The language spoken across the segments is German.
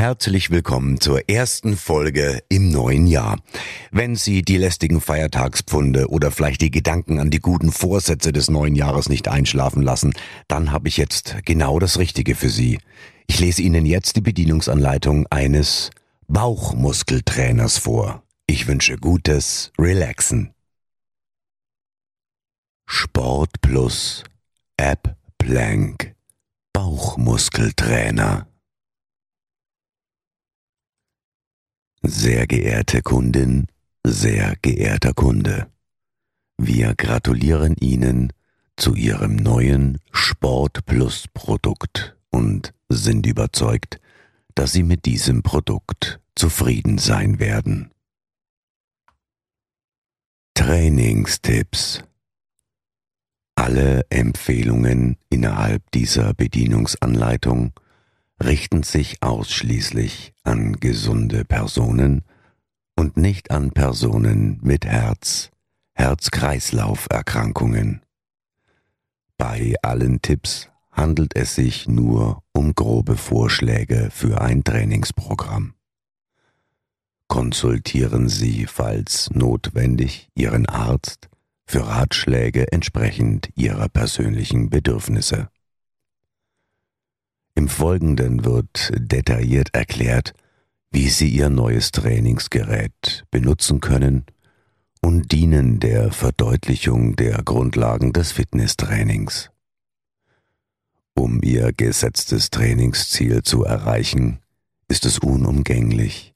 Herzlich willkommen zur ersten Folge im neuen Jahr. Wenn Sie die lästigen Feiertagspfunde oder vielleicht die Gedanken an die guten Vorsätze des neuen Jahres nicht einschlafen lassen, dann habe ich jetzt genau das Richtige für Sie. Ich lese Ihnen jetzt die Bedienungsanleitung eines Bauchmuskeltrainers vor. Ich wünsche gutes Relaxen. Sport Plus App Plank Bauchmuskeltrainer Sehr geehrte Kundin, sehr geehrter Kunde, wir gratulieren Ihnen zu Ihrem neuen Sport Plus Produkt und sind überzeugt, dass Sie mit diesem Produkt zufrieden sein werden. Trainingstipps Alle Empfehlungen innerhalb dieser Bedienungsanleitung richten sich ausschließlich an gesunde Personen und nicht an Personen mit Herz, Herz-Kreislauf-Erkrankungen. Bei allen Tipps handelt es sich nur um grobe Vorschläge für ein Trainingsprogramm. Konsultieren Sie, falls notwendig, Ihren Arzt für Ratschläge entsprechend Ihrer persönlichen Bedürfnisse. Folgenden wird detailliert erklärt, wie Sie Ihr neues Trainingsgerät benutzen können und dienen der Verdeutlichung der Grundlagen des Fitnesstrainings. Um Ihr gesetztes Trainingsziel zu erreichen, ist es unumgänglich,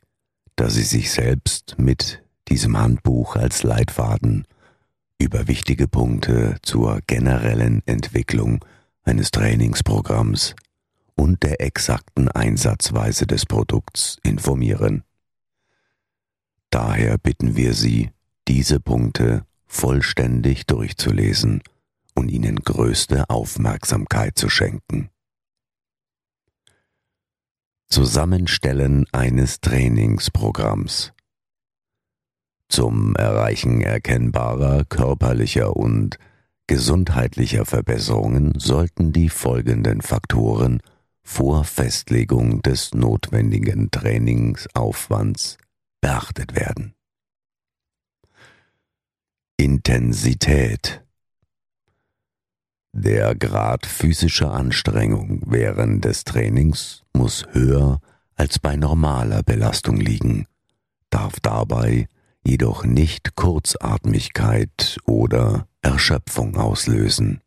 dass Sie sich selbst mit diesem Handbuch als Leitfaden über wichtige Punkte zur generellen Entwicklung eines Trainingsprogramms und der exakten Einsatzweise des Produkts informieren. Daher bitten wir Sie, diese Punkte vollständig durchzulesen und ihnen größte Aufmerksamkeit zu schenken. Zusammenstellen eines Trainingsprogramms zum Erreichen erkennbarer körperlicher und gesundheitlicher Verbesserungen sollten die folgenden Faktoren vor Festlegung des notwendigen Trainingsaufwands beachtet werden. Intensität Der Grad physischer Anstrengung während des Trainings muss höher als bei normaler Belastung liegen, darf dabei jedoch nicht Kurzatmigkeit oder Erschöpfung auslösen.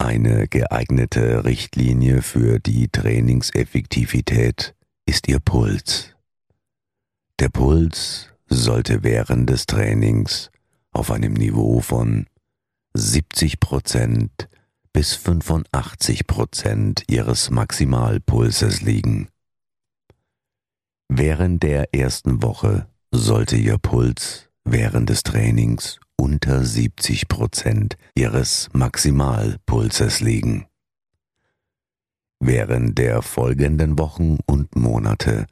Eine geeignete Richtlinie für die Trainingseffektivität ist Ihr Puls. Der Puls sollte während des Trainings auf einem Niveau von 70 Prozent bis 85 Prozent Ihres Maximalpulses liegen. Während der ersten Woche sollte Ihr Puls während des Trainings unter 70 Prozent ihres Maximalpulses liegen. Während der folgenden Wochen und Monate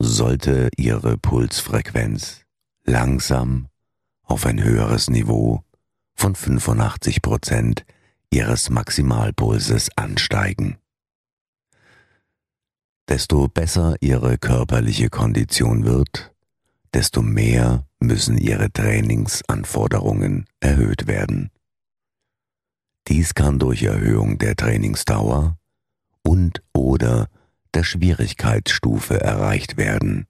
sollte ihre Pulsfrequenz langsam auf ein höheres Niveau von 85 Prozent ihres Maximalpulses ansteigen. Desto besser ihre körperliche Kondition wird, desto mehr müssen ihre Trainingsanforderungen erhöht werden. Dies kann durch Erhöhung der Trainingsdauer und oder der Schwierigkeitsstufe erreicht werden.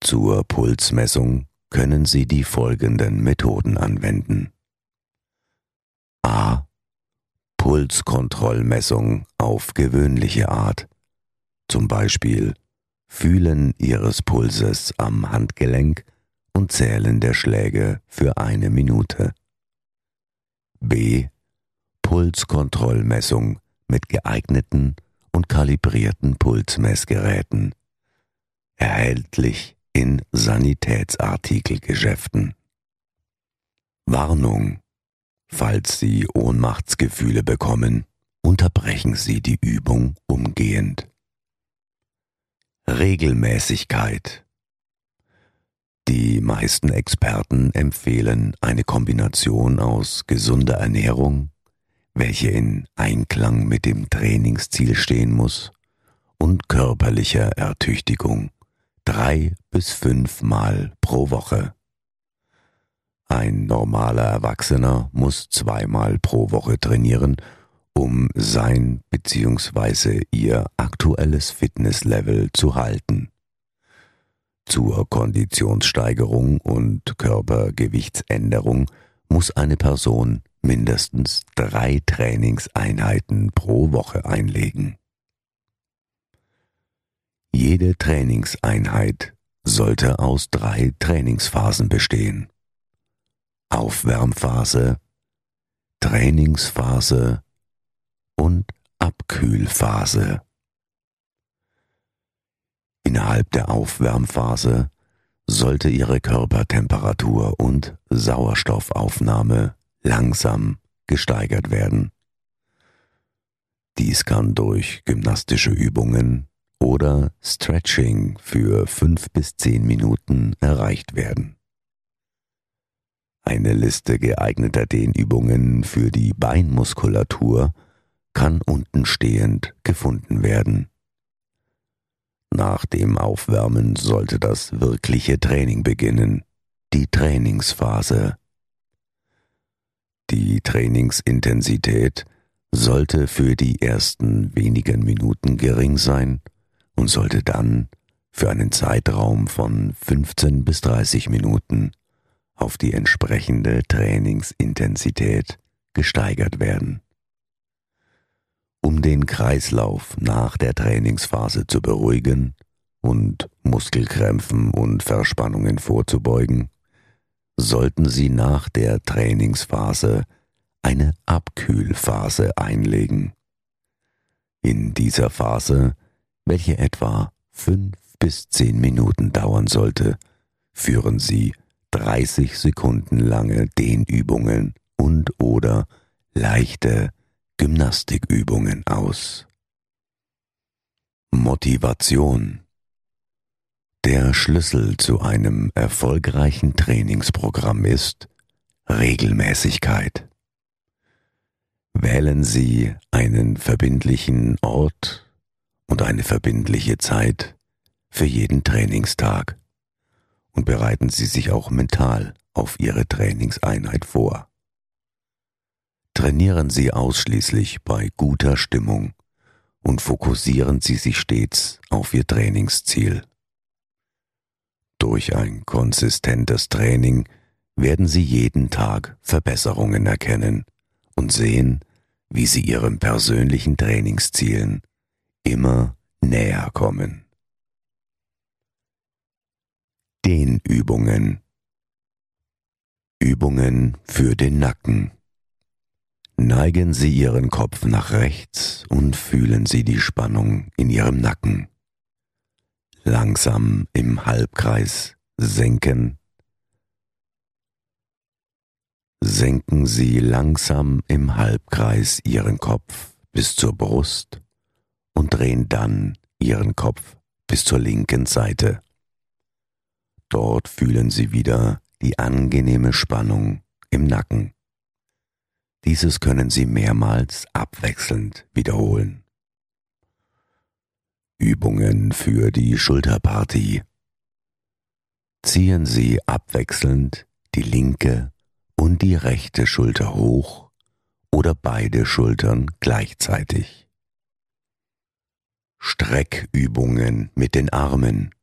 Zur Pulsmessung können Sie die folgenden Methoden anwenden. A. Pulskontrollmessung auf gewöhnliche Art, zum Beispiel Fühlen ihres Pulses am Handgelenk und Zählen der Schläge für eine Minute. B. Pulskontrollmessung mit geeigneten und kalibrierten Pulsmessgeräten. Erhältlich in Sanitätsartikelgeschäften. Warnung. Falls Sie Ohnmachtsgefühle bekommen, unterbrechen Sie die Übung umgehend. Regelmäßigkeit. Die meisten Experten empfehlen eine Kombination aus gesunder Ernährung, welche in Einklang mit dem Trainingsziel stehen muss, und körperlicher Ertüchtigung drei bis fünfmal pro Woche. Ein normaler Erwachsener muss zweimal pro Woche trainieren, um sein bzw. ihr aktuelles Fitnesslevel zu halten. Zur Konditionssteigerung und Körpergewichtsänderung muss eine Person mindestens drei Trainingseinheiten pro Woche einlegen. Jede Trainingseinheit sollte aus drei Trainingsphasen bestehen. Aufwärmphase, Trainingsphase und Abkühlphase. Innerhalb der Aufwärmphase sollte ihre Körpertemperatur und Sauerstoffaufnahme langsam gesteigert werden. Dies kann durch gymnastische Übungen oder Stretching für fünf bis zehn Minuten erreicht werden. Eine Liste geeigneter Dehnübungen für die Beinmuskulatur kann unten stehend gefunden werden. Nach dem Aufwärmen sollte das wirkliche Training beginnen, die Trainingsphase. Die Trainingsintensität sollte für die ersten wenigen Minuten gering sein und sollte dann für einen Zeitraum von 15 bis 30 Minuten auf die entsprechende Trainingsintensität gesteigert werden. Um den Kreislauf nach der Trainingsphase zu beruhigen und Muskelkrämpfen und Verspannungen vorzubeugen, sollten Sie nach der Trainingsphase eine Abkühlphase einlegen. In dieser Phase, welche etwa fünf bis zehn Minuten dauern sollte, führen Sie 30 Sekunden lange Dehnübungen und oder leichte Gymnastikübungen aus. Motivation Der Schlüssel zu einem erfolgreichen Trainingsprogramm ist Regelmäßigkeit. Wählen Sie einen verbindlichen Ort und eine verbindliche Zeit für jeden Trainingstag und bereiten Sie sich auch mental auf Ihre Trainingseinheit vor. Trainieren Sie ausschließlich bei guter Stimmung und fokussieren Sie sich stets auf Ihr Trainingsziel. Durch ein konsistentes Training werden Sie jeden Tag Verbesserungen erkennen und sehen, wie Sie Ihren persönlichen Trainingszielen immer näher kommen. Dehnübungen Übungen für den Nacken Neigen Sie Ihren Kopf nach rechts und fühlen Sie die Spannung in Ihrem Nacken. Langsam im Halbkreis senken. Senken Sie langsam im Halbkreis Ihren Kopf bis zur Brust und drehen dann Ihren Kopf bis zur linken Seite. Dort fühlen Sie wieder die angenehme Spannung im Nacken. Dieses können Sie mehrmals abwechselnd wiederholen. Übungen für die Schulterpartie. Ziehen Sie abwechselnd die linke und die rechte Schulter hoch oder beide Schultern gleichzeitig. Streckübungen mit den Armen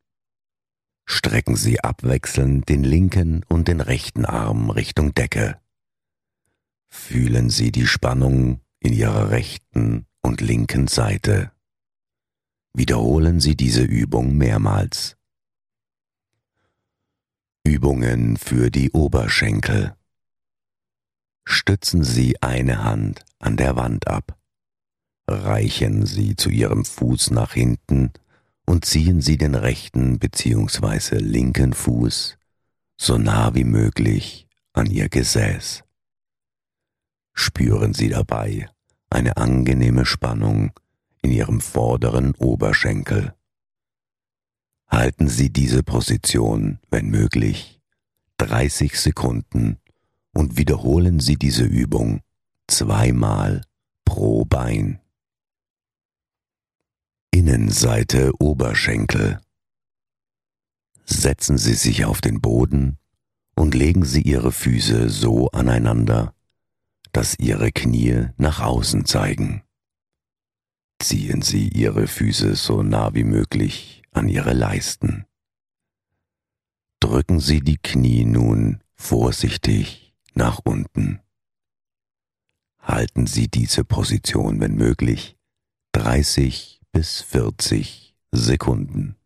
strecken Sie abwechselnd den linken und den rechten Arm Richtung Decke. Fühlen Sie die Spannung in Ihrer rechten und linken Seite. Wiederholen Sie diese Übung mehrmals. Übungen für die Oberschenkel. Stützen Sie eine Hand an der Wand ab. Reichen Sie zu Ihrem Fuß nach hinten und ziehen Sie den rechten bzw. linken Fuß so nah wie möglich an ihr Gesäß. Spüren Sie dabei eine angenehme Spannung in Ihrem vorderen Oberschenkel. Halten Sie diese Position, wenn möglich, 30 Sekunden und wiederholen Sie diese Übung zweimal pro Bein. Innenseite Oberschenkel. Setzen Sie sich auf den Boden und legen Sie Ihre Füße so aneinander, dass Ihre Knie nach außen zeigen. Ziehen Sie Ihre Füße so nah wie möglich an Ihre Leisten. Drücken Sie die Knie nun vorsichtig nach unten. Halten Sie diese Position, wenn möglich, 30 bis 40 Sekunden.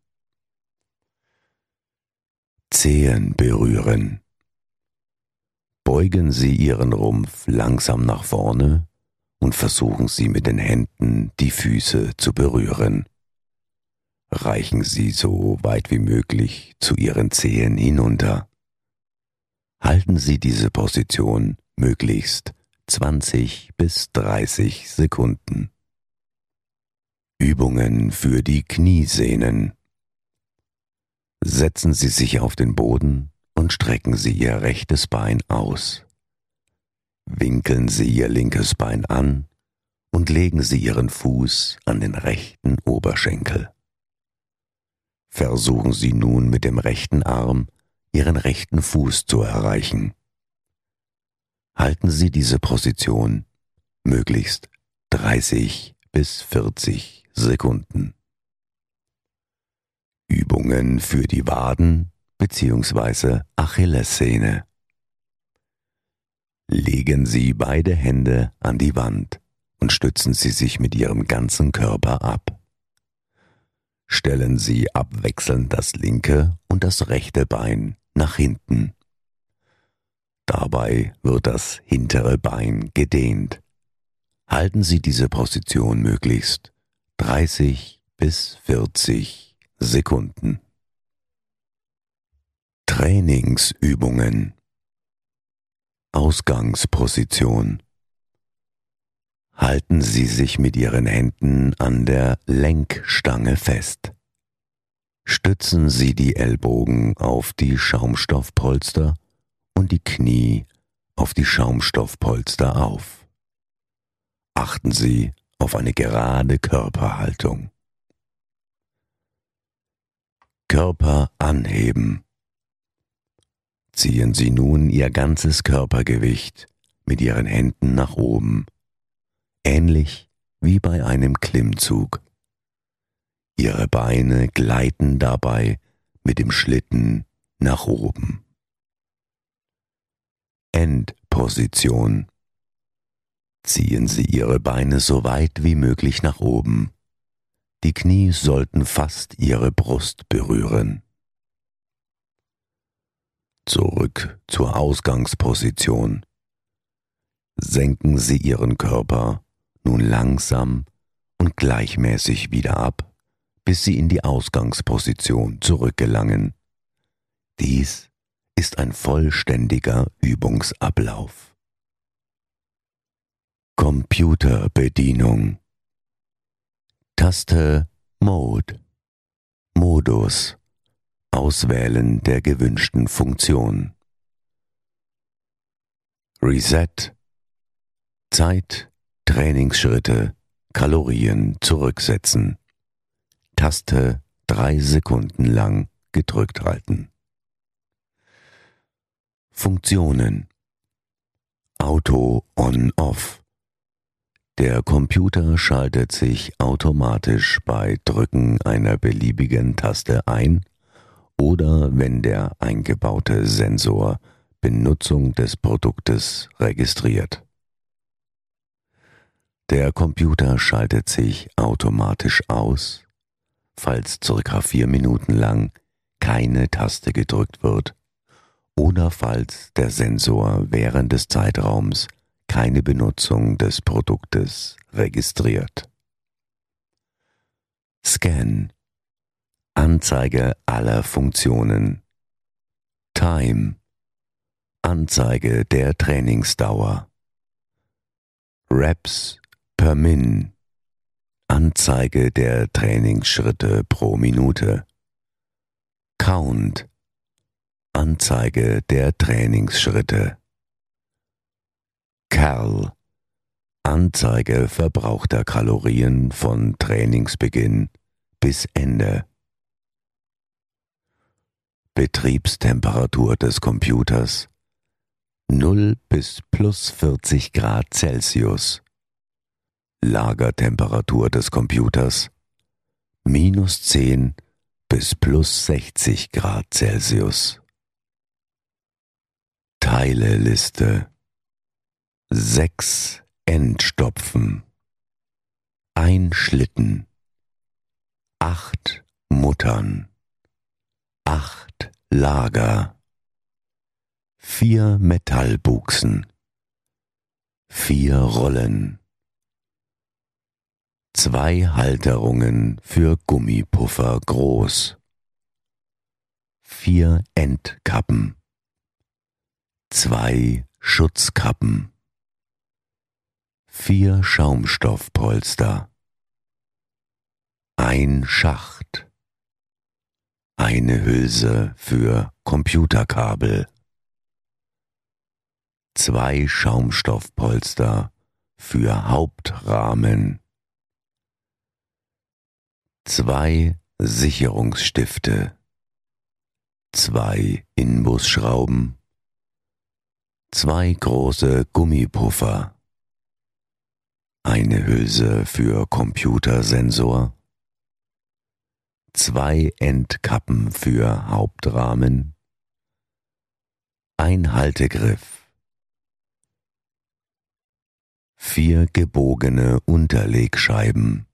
Zehen berühren. Beugen Sie Ihren Rumpf langsam nach vorne und versuchen Sie mit den Händen die Füße zu berühren. Reichen Sie so weit wie möglich zu Ihren Zehen hinunter. Halten Sie diese Position möglichst 20 bis 30 Sekunden. Übungen für die Kniesehnen. Setzen Sie sich auf den Boden und strecken Sie Ihr rechtes Bein aus. Winkeln Sie Ihr linkes Bein an und legen Sie Ihren Fuß an den rechten Oberschenkel. Versuchen Sie nun mit dem rechten Arm Ihren rechten Fuß zu erreichen. Halten Sie diese Position möglichst 30 bis 40 Sekunden. Übungen für die Waden bzw. Achillessehne. Legen Sie beide Hände an die Wand und stützen Sie sich mit Ihrem ganzen Körper ab. Stellen Sie abwechselnd das linke und das rechte Bein nach hinten. Dabei wird das hintere Bein gedehnt. Halten Sie diese Position möglichst 30 bis 40 Sekunden. Trainingsübungen Ausgangsposition Halten Sie sich mit Ihren Händen an der Lenkstange fest. Stützen Sie die Ellbogen auf die Schaumstoffpolster und die Knie auf die Schaumstoffpolster auf. Achten Sie auf eine gerade Körperhaltung. Körper anheben. Ziehen Sie nun Ihr ganzes Körpergewicht mit Ihren Händen nach oben, ähnlich wie bei einem Klimmzug. Ihre Beine gleiten dabei mit dem Schlitten nach oben. Endposition. Ziehen Sie Ihre Beine so weit wie möglich nach oben. Die Knie sollten fast Ihre Brust berühren. Zurück zur Ausgangsposition. Senken Sie Ihren Körper nun langsam und gleichmäßig wieder ab, bis Sie in die Ausgangsposition zurückgelangen. Dies ist ein vollständiger Übungsablauf. Computerbedienung Taste Mode Modus Auswählen der gewünschten Funktion. Reset. Zeit, Trainingsschritte, Kalorien zurücksetzen. Taste drei Sekunden lang gedrückt halten. Funktionen. Auto on-off Der Computer schaltet sich automatisch bei Drücken einer beliebigen Taste ein oder wenn der eingebaute Sensor Benutzung des Produktes registriert. Der Computer schaltet sich automatisch aus, falls circa vier Minuten lang keine Taste gedrückt wird oder falls der Sensor während des Zeitraums keine Benutzung des Produktes registriert. Scan Anzeige aller Funktionen Time Anzeige der Trainingsdauer. Reps per Min. Anzeige der Trainingsschritte pro Minute. Count. Anzeige der Trainingsschritte. Cal. Anzeige verbrauchter Kalorien von Trainingsbeginn bis Ende. Betriebstemperatur des Computers 0 bis plus 40 Grad Celsius. Lagertemperatur des Computers minus 10 bis plus 60 Grad Celsius. Teileliste 6 Endstopfen. Ein Schlitten. Acht Muttern. Acht Lager. Vier Metallbuchsen. Vier Rollen. Zwei Halterungen für Gummipuffer groß. Vier Endkappen. Zwei Schutzkappen. Vier Schaumstoffpolster. Ein Schacht. Eine Hülse für Computerkabel. Zwei Schaumstoffpolster für Hauptrahmen. Zwei Sicherungsstifte. Zwei Inbusschrauben. Zwei große Gummipuffer eine Hülse für Computersensor, zwei Endkappen für Hauptrahmen, ein Haltegriff, vier gebogene Unterlegscheiben,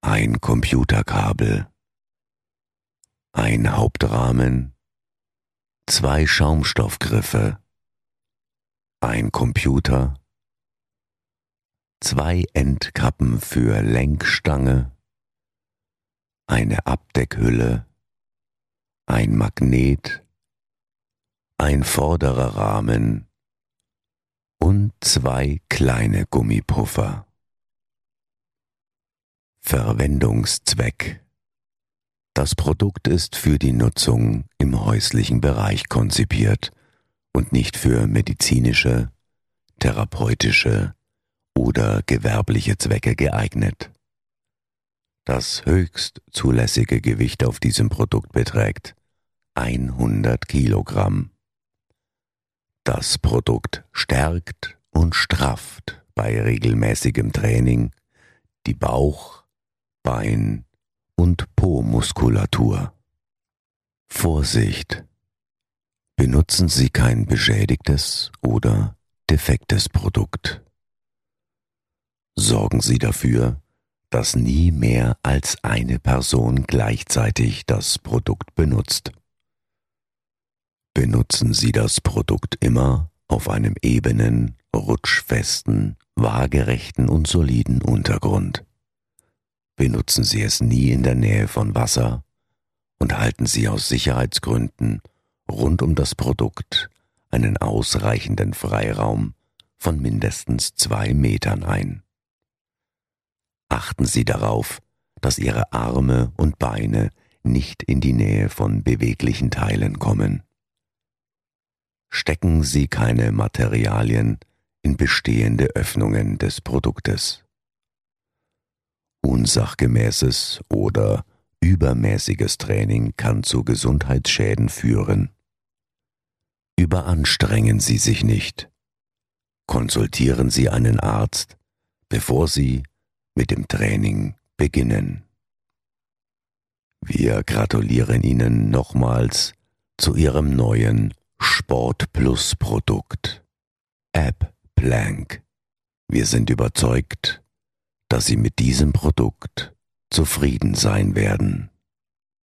ein Computerkabel, ein Hauptrahmen, zwei Schaumstoffgriffe, ein Computer, zwei Endkappen für Lenkstange, eine Abdeckhülle, ein Magnet, ein vorderer Rahmen und zwei kleine Gummipuffer. Verwendungszweck Das Produkt ist für die Nutzung im häuslichen Bereich konzipiert und nicht für medizinische, therapeutische oder gewerbliche Zwecke geeignet. Das höchst zulässige Gewicht auf diesem Produkt beträgt 100 Kilogramm. Das Produkt stärkt und strafft bei regelmäßigem Training die Bauch-, Bein- und Po-Muskulatur. Vorsicht! Benutzen Sie kein beschädigtes oder defektes Produkt sorgen Sie dafür, dass nie mehr als eine Person gleichzeitig das Produkt benutzt. Benutzen Sie das Produkt immer auf einem ebenen, rutschfesten, waagerechten und soliden Untergrund. Benutzen Sie es nie in der Nähe von Wasser und halten Sie aus Sicherheitsgründen rund um das Produkt einen ausreichenden Freiraum von mindestens zwei Metern ein achten Sie darauf, dass Ihre Arme und Beine nicht in die Nähe von beweglichen Teilen kommen. Stecken Sie keine Materialien in bestehende Öffnungen des Produktes. Unsachgemäßes oder übermäßiges Training kann zu Gesundheitsschäden führen. Überanstrengen Sie sich nicht. Konsultieren Sie einen Arzt, bevor Sie mit dem Training beginnen. Wir gratulieren Ihnen nochmals zu Ihrem neuen Sport Plus Produkt App Plank. Wir sind überzeugt, dass Sie mit diesem Produkt zufrieden sein werden.